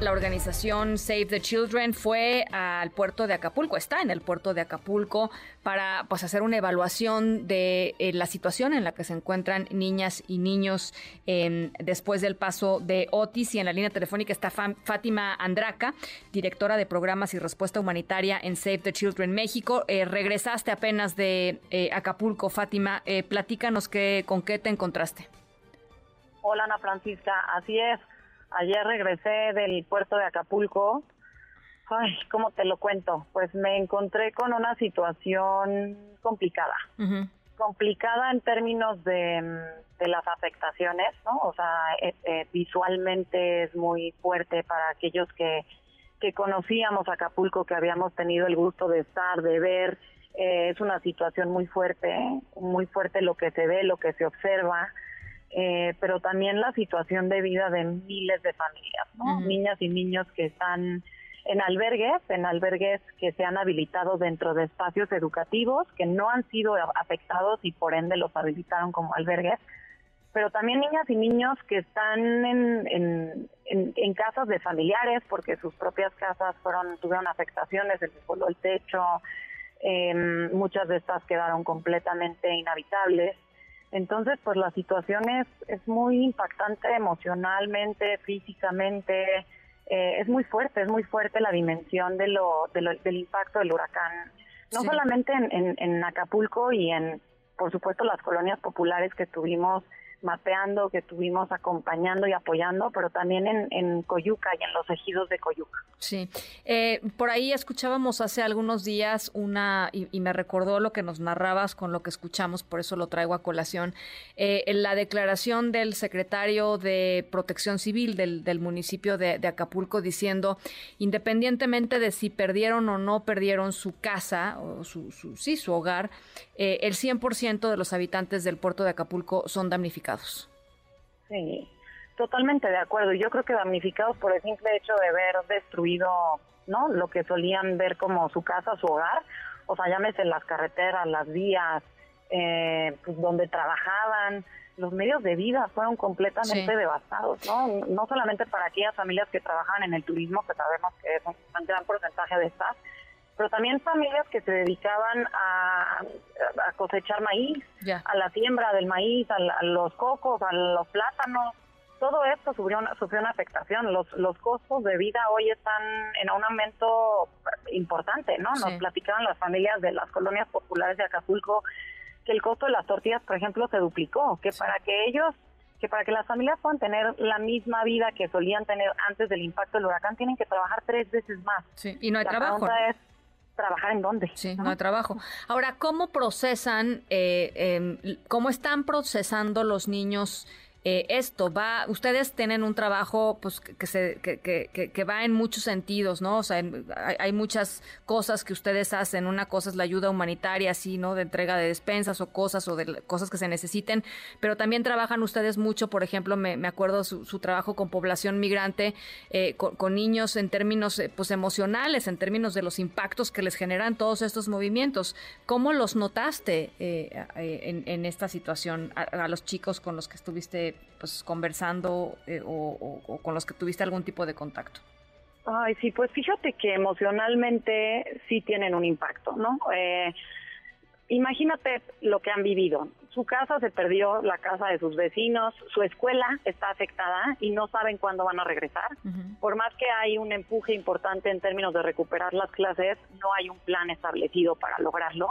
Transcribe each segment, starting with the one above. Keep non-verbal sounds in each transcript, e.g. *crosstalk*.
La organización Save the Children fue al puerto de Acapulco, está en el puerto de Acapulco para pues, hacer una evaluación de eh, la situación en la que se encuentran niñas y niños em, después del paso de Otis. Y en la línea telefónica está Fátima Andraca, directora de programas y respuesta humanitaria en Save the Children México. Eh, regresaste apenas de eh, Acapulco, Fátima. platícanos qué, con qué te encontraste. Hola Ana Francisca, así es. Ayer regresé del puerto de Acapulco. Ay, ¿cómo te lo cuento? Pues me encontré con una situación complicada. Complicada en términos de, las afectaciones, ¿no? O sea, eh, eh, visualmente es muy fuerte para aquellos que, que conocíamos Acapulco, que habíamos tenido el gusto de estar, de ver. Eh, es una situación muy fuerte, muy fuerte lo que se ve, lo que se observa. Eh, pero también la situación de vida de miles de familias, niñas y niños que están en albergues, en albergues que se han habilitado dentro de espacios educativos, que no han sido afectados y por ende los habilitaron como albergues, pero también niñas y niños que están en, en, casas de familiares porque sus propias casas fueron tuvieron afectaciones, se les voló el techo, eh, muchas de estas quedaron completamente inhabitables. Entonces, pues la situación es, es muy impactante emocionalmente, físicamente, eh, es muy fuerte, es muy fuerte la dimensión de lo, del impacto del huracán, no solamente en, en Acapulco y en, por supuesto, las colonias populares que tuvimos mapeando, que estuvimos acompañando y apoyando, pero también en, en Coyuca y en los ejidos de Coyuca. Sí, eh, por ahí escuchábamos hace algunos días una, y, me recordó lo que nos narrabas con lo que escuchamos, por eso lo traigo a colación, eh, la declaración del secretario de Protección Civil del, del municipio de, Acapulco diciendo, independientemente de si perdieron o no perdieron su casa, o su, su sí, su hogar, eh, el 100% de los habitantes del puerto de Acapulco son damnificados. Sí, totalmente de acuerdo. Yo creo que damnificados por el simple hecho de ver destruido no lo que solían ver como su casa, su hogar, o sea, llámese las carreteras, las vías, eh, pues donde trabajaban, los medios de vida fueron completamente devastados, ¿no? No solamente para aquellas familias que trabajan en el turismo, que sabemos que es un gran porcentaje de estas, pero también familias que se dedicaban a, cosechar maíz, a la siembra del maíz, a, los cocos, a los plátanos. Todo esto sufrió una, sufrió una afectación. Los, los costos de vida hoy están en un aumento importante, ¿no? Nos platicaban las familias de las colonias populares de Acapulco que el costo de las tortillas, por ejemplo, se duplicó, que para que ellos que para que las familias puedan tener la misma vida que solían tener antes del impacto del huracán, tienen que trabajar tres veces más. Sí, y no hay trabajo trabajar en dónde. Sí, no, hay trabajo. Ahora, ¿cómo procesan, eh, em, cómo están procesando los niños eh, esto va, ustedes tienen un trabajo pues que, se, que, que, que, va en muchos sentidos, ¿no? O sea, hay, muchas cosas que ustedes hacen. Una cosa es la ayuda humanitaria, así, ¿no? De entrega de despensas o cosas o de cosas que se necesiten, pero también trabajan ustedes mucho, por ejemplo, me, me acuerdo su, su, trabajo con población migrante, eh, con, niños en términos eh, pues emocionales, en términos de los impactos que les generan todos estos movimientos. ¿Cómo los notaste en, en, esta situación a los chicos con los que estuviste pues conversando eh, o, con los que tuviste algún tipo de contacto? Ay, sí, pues fíjate que emocionalmente sí tienen un impacto, ¿no? Eh, imagínate lo que han vivido su casa se perdió, la casa de sus vecinos, su escuela está afectada y no saben cuándo van a regresar. Por más que hay un empuje importante en términos de recuperar las clases, no hay un plan establecido para lograrlo,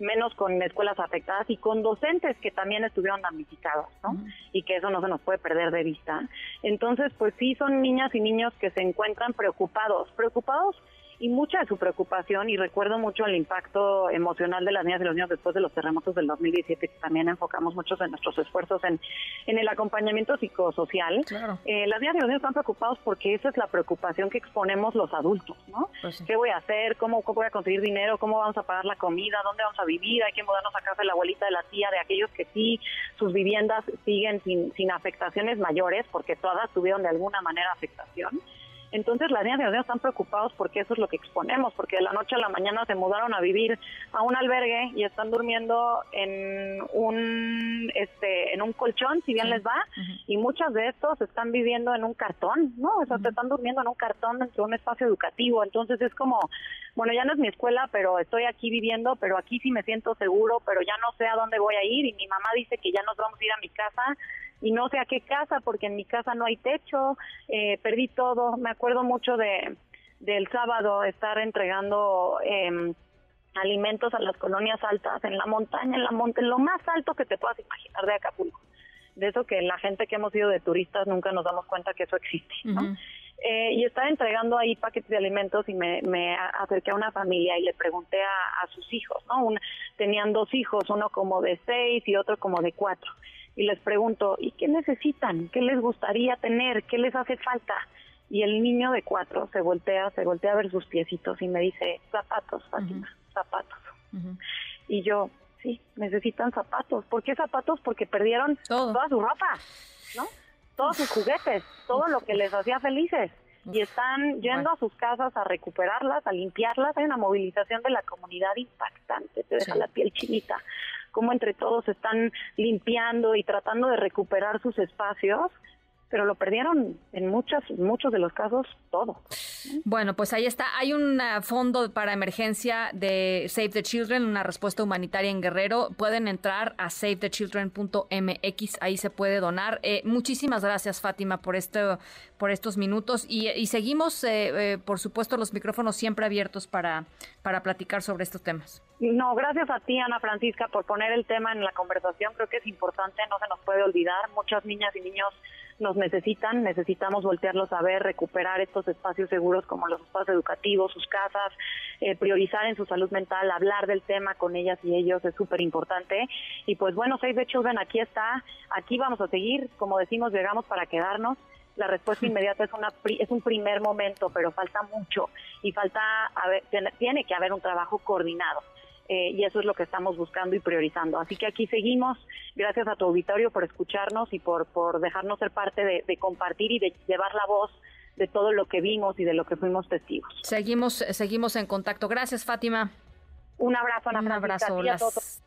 menos con escuelas afectadas y con docentes que también estuvieron damnificados, ¿no? Y que eso no se nos puede perder de vista. Entonces, pues sí, son niñas y niños que se encuentran preocupados, preocupados y mucha de su preocupación, y recuerdo mucho el impacto emocional de las niñas y los niños después de los terremotos del 2017, que también enfocamos muchos de nuestros esfuerzos en, en el acompañamiento psicosocial. Eh, las niñas y los niños están preocupados porque esa es la preocupación que exponemos los adultos, ¿no? Pues ¿Qué voy a hacer? ¿Cómo, voy a conseguir dinero? ¿Cómo vamos a pagar la comida? ¿Dónde vamos a vivir? ¿Hay que mudarnos a casa de la abuelita, de la tía, de aquellos que sí, sus viviendas siguen sin, sin afectaciones mayores, porque todas tuvieron de alguna manera afectación? Entonces las niñas y los niños están preocupados porque eso es lo que exponemos, porque de la noche a la mañana se mudaron a vivir a un albergue y están durmiendo en un este en un colchón, si bien les va, y muchas de estos están viviendo en un cartón, ¿no? O sea, están durmiendo en un cartón dentro de un espacio educativo, entonces es como, bueno, ya no es mi escuela, pero estoy aquí viviendo, pero aquí sí me siento seguro, pero ya no sé a dónde voy a ir y mi mamá dice que ya nos vamos a ir a mi casa y no sé a qué casa porque en mi casa no hay techo, eh, perdí todo, me acuerdo mucho de del sábado estar entregando eh, alimentos a las colonias altas, en la montaña, en la monte, en lo más alto que te puedas imaginar de Acapulco. De eso que la gente que hemos ido de turistas nunca nos damos cuenta que eso existe, ¿no? eh, y estaba entregando ahí paquetes de alimentos y me, me acerqué a una familia y le pregunté a, a sus hijos, ¿no? tenían dos hijos, uno como de seis y otro como de cuatro y les pregunto, ¿y qué necesitan? ¿Qué les gustaría tener? ¿Qué les hace falta? Y el niño de cuatro se voltea, se voltea a ver sus piecitos y me dice, zapatos, Fátima, zapatos. Y yo, sí, necesitan zapatos. ¿Por qué zapatos? Porque perdieron toda su ropa, ¿no? Todos sus juguetes, todo lo que les hacía felices. Y están yendo a sus casas a recuperarlas, a limpiarlas. Hay una movilización de la comunidad impactante, te deja la piel chinita cómo entre todos están limpiando y tratando de recuperar sus espacios pero lo perdieron en muchos, muchos de los casos todo. Bueno, pues ahí está. Hay un ah, fondo para emergencia de Save the Children, una respuesta humanitaria en Guerrero. Pueden entrar a savethechildren.mx, ahí se puede donar. Eh, muchísimas gracias, Fátima, por esto, por estos minutos y, seguimos, eh, eh, por supuesto, los micrófonos siempre abiertos para, para platicar sobre estos temas. No, gracias a ti, Ana Francisca, por poner el tema en la conversación. Creo que es importante, no se nos puede olvidar. Muchas niñas y niños nos necesitan, necesitamos voltearlos a ver, recuperar estos espacios seguros como los espacios educativos, sus casas, eh, priorizar en su salud mental, hablar del tema con ellas y ellos es súper importante. Y pues bueno, Save the Children aquí está, aquí vamos a seguir, como decimos, llegamos para quedarnos. La respuesta *laughs* inmediata es, una, es un primer momento, pero falta mucho y falta, tiene que haber un trabajo coordinado. Eh, y eso es lo que estamos buscando y priorizando. Así que aquí seguimos. Gracias a tu auditorio por escucharnos y por, por dejarnos ser parte de, compartir y de llevar la voz de todo lo que vimos y de lo que fuimos testigos. Seguimos, seguimos en contacto. Gracias, Fátima. Un abrazo, Ana Un abrazo. Las...